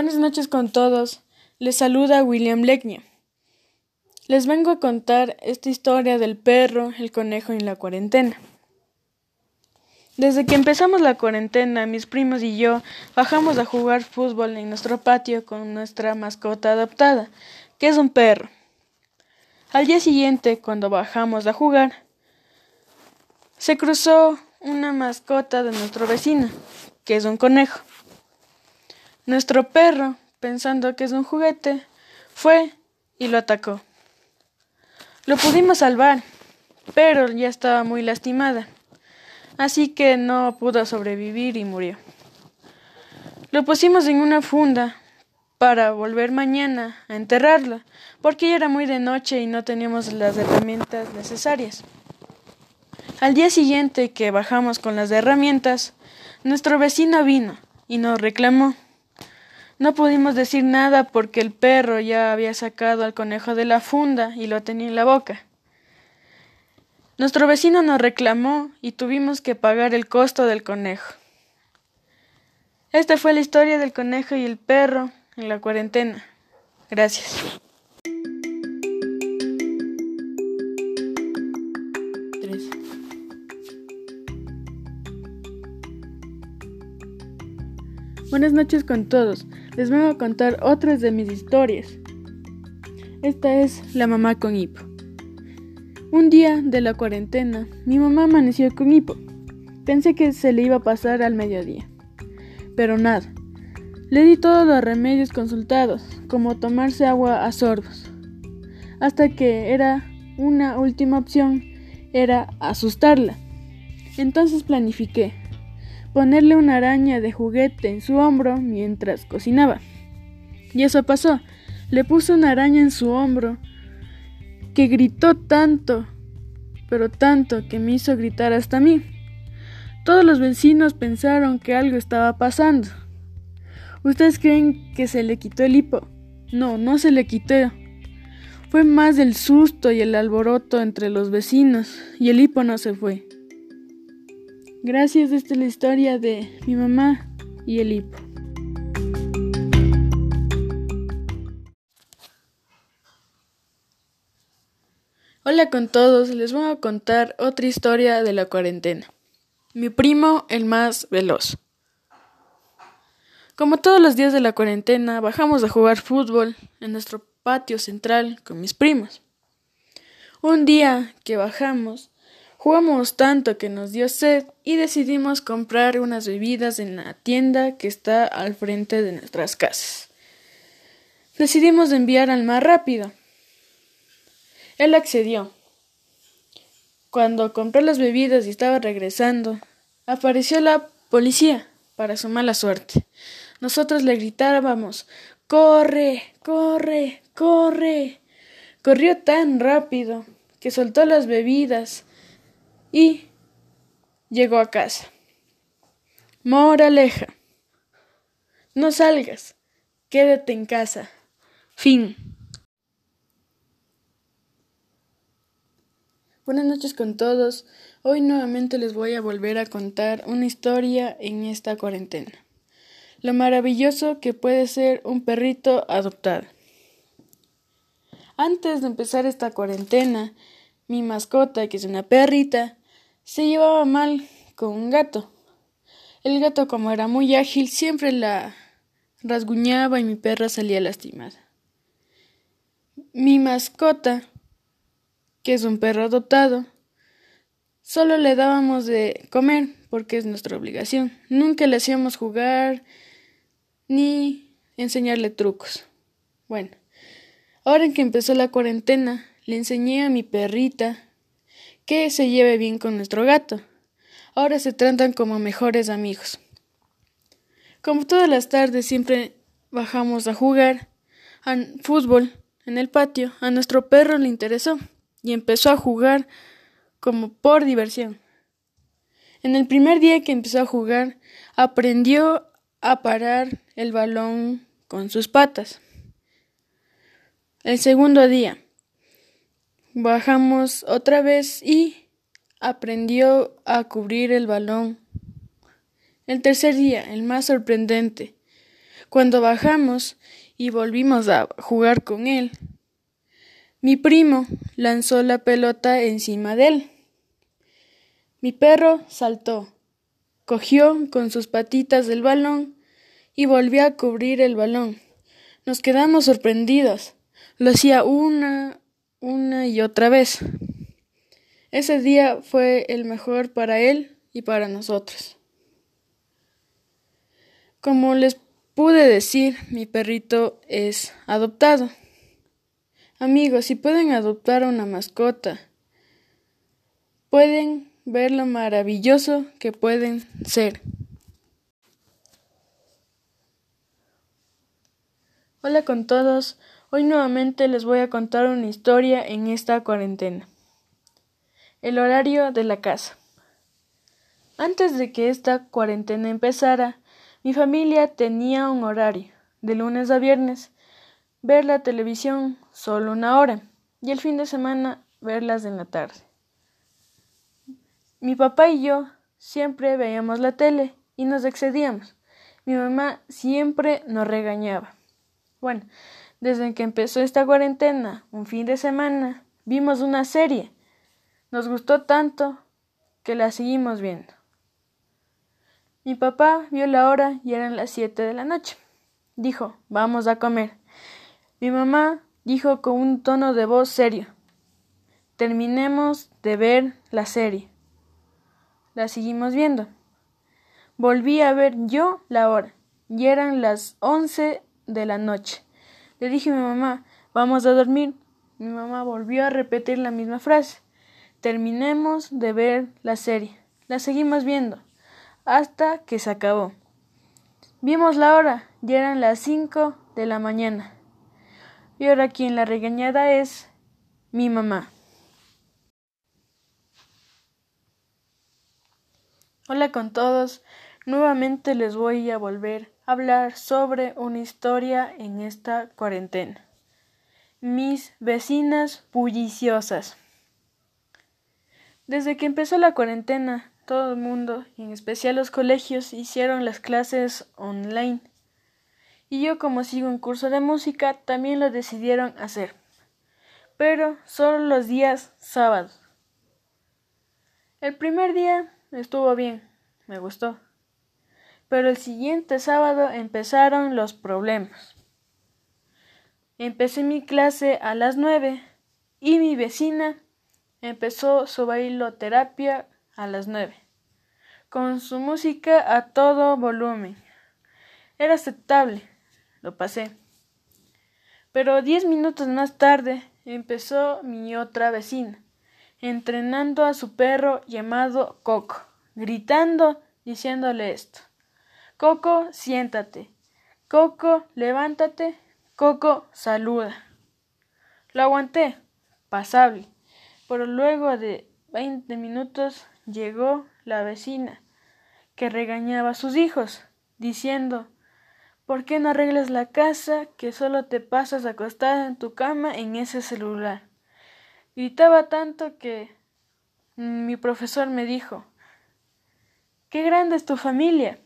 Buenas noches con todos. Les saluda William Legnia. Les vengo a contar esta historia del perro, el conejo y la cuarentena. Desde que empezamos la cuarentena, mis primos y yo bajamos a jugar fútbol en nuestro patio con nuestra mascota adoptada, que es un perro. Al día siguiente, cuando bajamos a jugar, se cruzó una mascota de nuestro vecino, que es un conejo. Nuestro perro, pensando que es un juguete, fue y lo atacó. Lo pudimos salvar, pero ya estaba muy lastimada, así que no pudo sobrevivir y murió. Lo pusimos en una funda para volver mañana a enterrarla, porque ya era muy de noche y no teníamos las herramientas necesarias. Al día siguiente que bajamos con las herramientas, nuestro vecino vino y nos reclamó. No pudimos decir nada porque el perro ya había sacado al conejo de la funda y lo tenía en la boca. Nuestro vecino nos reclamó y tuvimos que pagar el costo del conejo. Esta fue la historia del conejo y el perro en la cuarentena. Gracias. Buenas noches con todos. Les vengo a contar otras de mis historias. Esta es La mamá con hipo. Un día de la cuarentena, mi mamá amaneció con hipo. Pensé que se le iba a pasar al mediodía. Pero nada. Le di todos los remedios consultados, como tomarse agua a sorbos. Hasta que era una última opción, era asustarla. Entonces planifiqué ponerle una araña de juguete en su hombro mientras cocinaba. Y eso pasó. Le puse una araña en su hombro que gritó tanto, pero tanto que me hizo gritar hasta mí. Todos los vecinos pensaron que algo estaba pasando. ¿Ustedes creen que se le quitó el hipo? No, no se le quitó. Fue más el susto y el alboroto entre los vecinos, y el hipo no se fue. Gracias, esta es la historia de mi mamá y el hipo. Hola con todos, les voy a contar otra historia de la cuarentena. Mi primo, el más veloz. Como todos los días de la cuarentena, bajamos a jugar fútbol en nuestro patio central con mis primos. Un día que bajamos, Jugamos tanto que nos dio sed y decidimos comprar unas bebidas en la tienda que está al frente de nuestras casas. Decidimos enviar al más rápido. Él accedió. Cuando compró las bebidas y estaba regresando, apareció la policía para su mala suerte. Nosotros le gritábamos Corre, corre, corre. Corrió tan rápido que soltó las bebidas y llegó a casa. Moraleja. No salgas. Quédate en casa. Fin. Buenas noches con todos. Hoy nuevamente les voy a volver a contar una historia en esta cuarentena. Lo maravilloso que puede ser un perrito adoptado. Antes de empezar esta cuarentena, mi mascota, que es una perrita, se llevaba mal con un gato. El gato, como era muy ágil, siempre la rasguñaba y mi perra salía lastimada. Mi mascota, que es un perro adoptado, solo le dábamos de comer porque es nuestra obligación. Nunca le hacíamos jugar ni enseñarle trucos. Bueno, ahora que empezó la cuarentena, le enseñé a mi perrita que se lleve bien con nuestro gato. Ahora se tratan como mejores amigos. Como todas las tardes siempre bajamos a jugar a fútbol en el patio, a nuestro perro le interesó y empezó a jugar como por diversión. En el primer día que empezó a jugar, aprendió a parar el balón con sus patas. El segundo día, Bajamos otra vez y aprendió a cubrir el balón. El tercer día, el más sorprendente. Cuando bajamos y volvimos a jugar con él, mi primo lanzó la pelota encima de él. Mi perro saltó, cogió con sus patitas el balón y volvió a cubrir el balón. Nos quedamos sorprendidos. Lo hacía una, una y otra vez. Ese día fue el mejor para él y para nosotros. Como les pude decir, mi perrito es adoptado. Amigos, si pueden adoptar una mascota, pueden ver lo maravilloso que pueden ser. Hola con todos, hoy nuevamente les voy a contar una historia en esta cuarentena. El horario de la casa. Antes de que esta cuarentena empezara, mi familia tenía un horario, de lunes a viernes, ver la televisión solo una hora y el fin de semana verlas en la tarde. Mi papá y yo siempre veíamos la tele y nos excedíamos. Mi mamá siempre nos regañaba. Bueno, desde que empezó esta cuarentena, un fin de semana, vimos una serie. Nos gustó tanto que la seguimos viendo. Mi papá vio la hora y eran las siete de la noche. Dijo, vamos a comer. Mi mamá dijo con un tono de voz serio, terminemos de ver la serie. La seguimos viendo. Volví a ver yo la hora y eran las once de la noche. Le dije a mi mamá, vamos a dormir. Mi mamá volvió a repetir la misma frase. Terminemos de ver la serie. La seguimos viendo hasta que se acabó. Vimos la hora, y eran las cinco de la mañana. Y ahora quien la regañada es mi mamá. Hola con todos, nuevamente les voy a volver hablar sobre una historia en esta cuarentena. Mis vecinas bulliciosas. Desde que empezó la cuarentena, todo el mundo, y en especial los colegios, hicieron las clases online. Y yo, como sigo un curso de música, también lo decidieron hacer. Pero solo los días sábados. El primer día estuvo bien, me gustó. Pero el siguiente sábado empezaron los problemas. Empecé mi clase a las nueve y mi vecina empezó su bailoterapia a las nueve, con su música a todo volumen. Era aceptable, lo pasé. Pero diez minutos más tarde empezó mi otra vecina, entrenando a su perro llamado Coco, gritando, diciéndole esto. Coco, siéntate. Coco, levántate. Coco, saluda. Lo aguanté, pasable, pero luego de veinte minutos llegó la vecina, que regañaba a sus hijos, diciendo ¿Por qué no arreglas la casa que solo te pasas acostada en tu cama en ese celular? Gritaba tanto que mi profesor me dijo Qué grande es tu familia.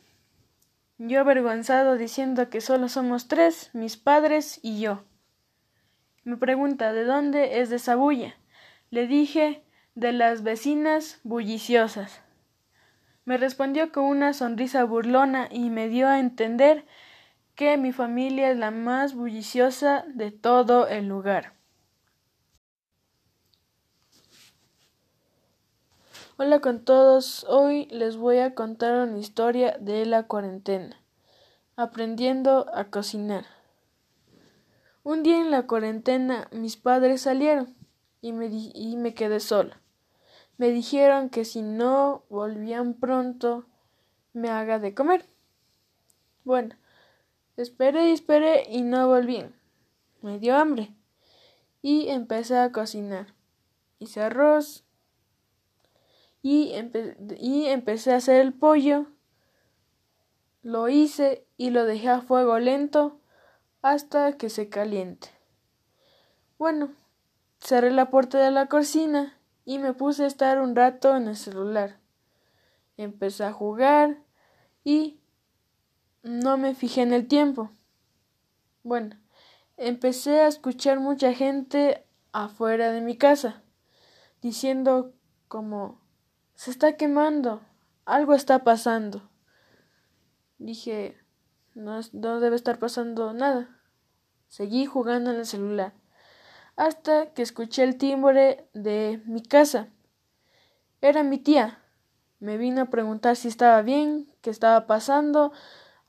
Yo avergonzado diciendo que solo somos tres, mis padres y yo. Me pregunta ¿de dónde es de esa bulla? Le dije de las vecinas bulliciosas. Me respondió con una sonrisa burlona y me dio a entender que mi familia es la más bulliciosa de todo el lugar. Hola con todos, hoy les voy a contar una historia de la cuarentena, aprendiendo a cocinar. Un día en la cuarentena mis padres salieron y me, y me quedé sola. Me dijeron que si no volvían pronto, me haga de comer. Bueno, esperé y esperé y no volvían. Me dio hambre y empecé a cocinar. Hice arroz y, y empecé a hacer el pollo. Lo hice y lo dejé a fuego lento hasta que se caliente. Bueno, cerré la puerta de la cocina y me puse a estar un rato en el celular. Empecé a jugar y no me fijé en el tiempo. Bueno, empecé a escuchar mucha gente afuera de mi casa, diciendo como se está quemando, algo está pasando. Dije, no, no debe estar pasando nada. Seguí jugando en el celular, hasta que escuché el timbre de mi casa. Era mi tía. Me vino a preguntar si estaba bien, qué estaba pasando,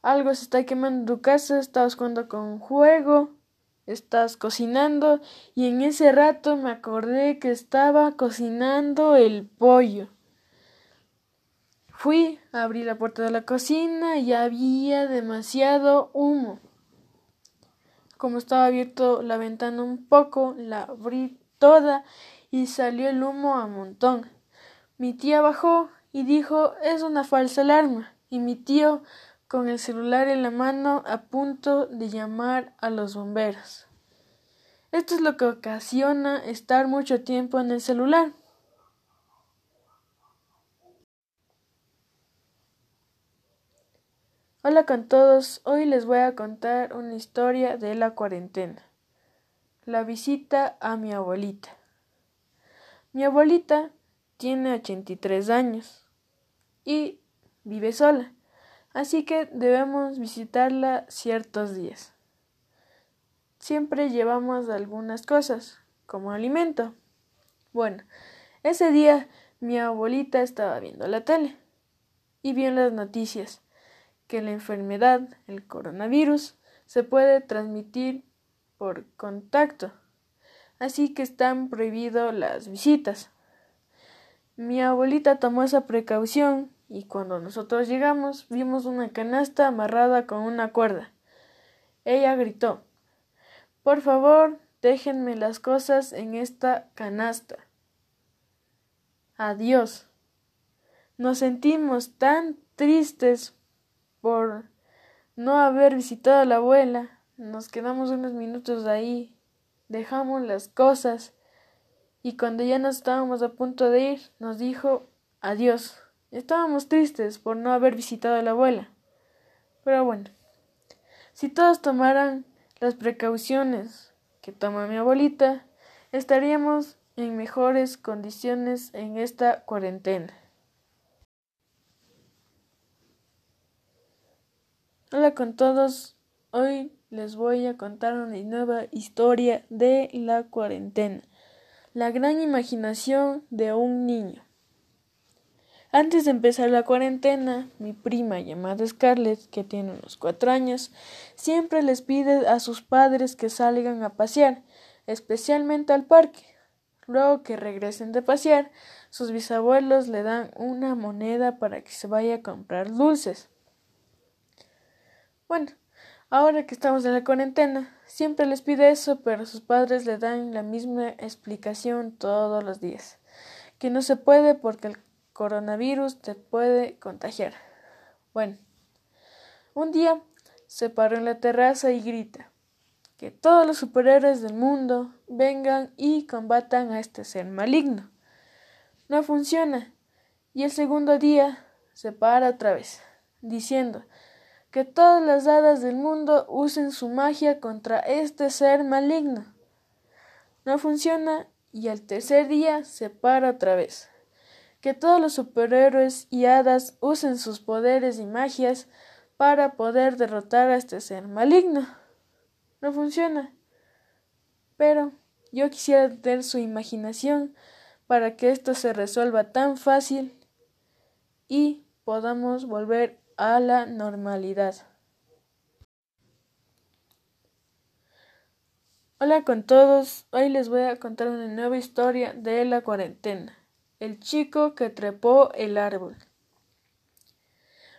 algo se está quemando en tu casa, estabas jugando con juego estás cocinando y en ese rato me acordé que estaba cocinando el pollo. Fui, abrí la puerta de la cocina y había demasiado humo. Como estaba abierto la ventana un poco, la abrí toda y salió el humo a montón. Mi tía bajó y dijo es una falsa alarma y mi tío con el celular en la mano a punto de llamar a los bomberos. Esto es lo que ocasiona estar mucho tiempo en el celular. Hola con todos, hoy les voy a contar una historia de la cuarentena. La visita a mi abuelita. Mi abuelita tiene 83 años y vive sola así que debemos visitarla ciertos días. Siempre llevamos algunas cosas, como alimento. Bueno, ese día mi abuelita estaba viendo la tele y vio las noticias que la enfermedad, el coronavirus, se puede transmitir por contacto, así que están prohibidas las visitas. Mi abuelita tomó esa precaución y cuando nosotros llegamos vimos una canasta amarrada con una cuerda. Ella gritó Por favor, déjenme las cosas en esta canasta. Adiós. Nos sentimos tan tristes por no haber visitado a la abuela. Nos quedamos unos minutos ahí, dejamos las cosas y cuando ya nos estábamos a punto de ir, nos dijo adiós. Estábamos tristes por no haber visitado a la abuela. Pero bueno, si todos tomaran las precauciones que toma mi abuelita, estaríamos en mejores condiciones en esta cuarentena. Hola con todos, hoy les voy a contar una nueva historia de la cuarentena, la gran imaginación de un niño. Antes de empezar la cuarentena, mi prima llamada Scarlett, que tiene unos cuatro años, siempre les pide a sus padres que salgan a pasear, especialmente al parque. Luego que regresen de pasear, sus bisabuelos le dan una moneda para que se vaya a comprar dulces. Bueno, ahora que estamos en la cuarentena, siempre les pide eso, pero sus padres le dan la misma explicación todos los días, que no se puede porque el coronavirus te puede contagiar. Bueno, un día se paró en la terraza y grita que todos los superhéroes del mundo vengan y combatan a este ser maligno. No funciona. Y el segundo día se para otra vez, diciendo que todas las hadas del mundo usen su magia contra este ser maligno. No funciona y el tercer día se para otra vez, que todos los superhéroes y hadas usen sus poderes y magias para poder derrotar a este ser maligno. No funciona. Pero yo quisiera tener su imaginación para que esto se resuelva tan fácil y podamos volver a la normalidad. Hola con todos, hoy les voy a contar una nueva historia de la cuarentena. El chico que trepó el árbol.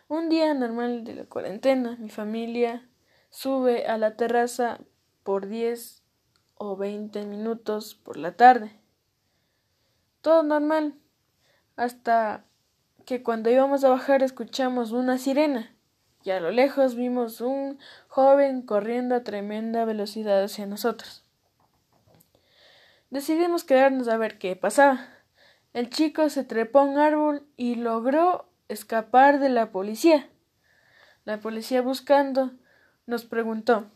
Un día normal de la cuarentena, mi familia sube a la terraza por diez o veinte minutos por la tarde. Todo normal, hasta que cuando íbamos a bajar escuchamos una sirena y a lo lejos vimos un joven corriendo a tremenda velocidad hacia nosotros. Decidimos quedarnos a ver qué pasaba. El chico se trepó a un árbol y logró escapar de la policía. La policía buscando nos preguntó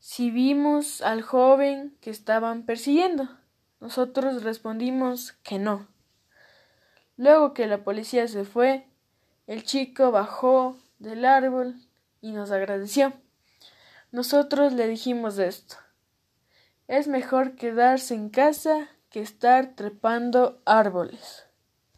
si vimos al joven que estaban persiguiendo. Nosotros respondimos que no. Luego que la policía se fue, el chico bajó del árbol y nos agradeció. Nosotros le dijimos esto. Es mejor quedarse en casa que estar trepando árboles.